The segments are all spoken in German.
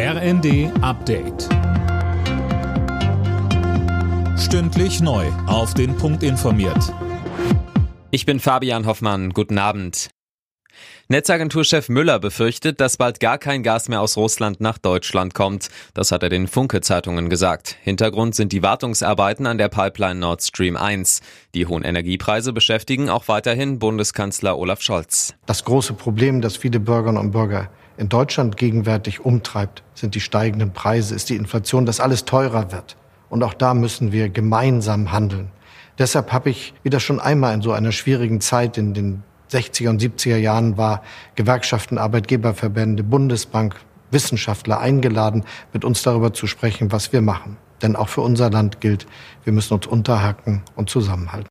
RND Update. Stündlich neu. Auf den Punkt informiert. Ich bin Fabian Hoffmann. Guten Abend. Netzagenturchef Müller befürchtet, dass bald gar kein Gas mehr aus Russland nach Deutschland kommt. Das hat er den Funke-Zeitungen gesagt. Hintergrund sind die Wartungsarbeiten an der Pipeline Nord Stream 1. Die hohen Energiepreise beschäftigen auch weiterhin Bundeskanzler Olaf Scholz. Das große Problem, das viele Bürgerinnen und Bürger in Deutschland gegenwärtig umtreibt, sind die steigenden Preise, ist die Inflation, dass alles teurer wird. Und auch da müssen wir gemeinsam handeln. Deshalb habe ich, wie das schon einmal in so einer schwierigen Zeit in den 60er und 70er Jahren war, Gewerkschaften, Arbeitgeberverbände, Bundesbank, Wissenschaftler eingeladen, mit uns darüber zu sprechen, was wir machen. Denn auch für unser Land gilt, wir müssen uns unterhacken und zusammenhalten.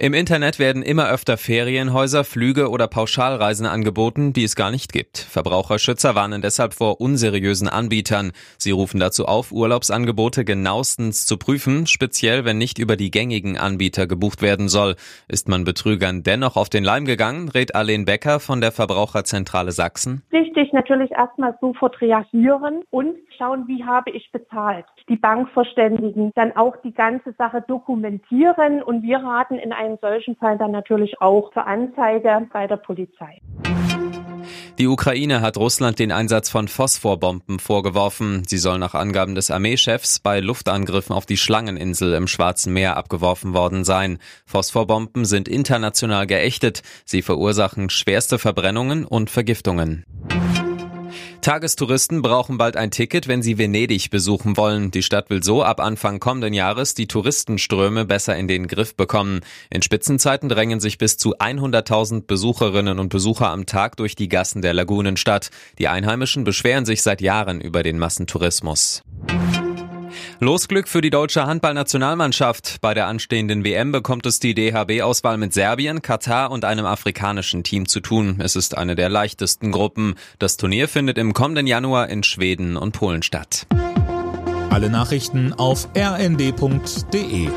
Im Internet werden immer öfter Ferienhäuser, Flüge oder Pauschalreisen angeboten, die es gar nicht gibt. Verbraucherschützer warnen deshalb vor unseriösen Anbietern. Sie rufen dazu auf, Urlaubsangebote genauestens zu prüfen, speziell wenn nicht über die gängigen Anbieter gebucht werden soll. Ist man Betrügern dennoch auf den Leim gegangen, rät Arlene Becker von der Verbraucherzentrale Sachsen. Wichtig natürlich erstmal sofort reagieren und schauen, wie habe ich bezahlt. Die Bank verständigen, dann auch die ganze Sache dokumentieren und wir raten in einem einem solchen Fall dann natürlich auch zur Anzeige bei der Polizei. Die Ukraine hat Russland den Einsatz von Phosphorbomben vorgeworfen. Sie soll nach Angaben des Armeechefs bei Luftangriffen auf die Schlangeninsel im Schwarzen Meer abgeworfen worden sein. Phosphorbomben sind international geächtet. Sie verursachen schwerste Verbrennungen und Vergiftungen. Tagestouristen brauchen bald ein Ticket, wenn sie Venedig besuchen wollen. Die Stadt will so ab Anfang kommenden Jahres die Touristenströme besser in den Griff bekommen. In Spitzenzeiten drängen sich bis zu 100.000 Besucherinnen und Besucher am Tag durch die Gassen der Lagunenstadt. Die Einheimischen beschweren sich seit Jahren über den Massentourismus. Losglück für die deutsche Handballnationalmannschaft. Bei der anstehenden WM bekommt es die DHB-Auswahl mit Serbien, Katar und einem afrikanischen Team zu tun. Es ist eine der leichtesten Gruppen. Das Turnier findet im kommenden Januar in Schweden und Polen statt. Alle Nachrichten auf rnd.de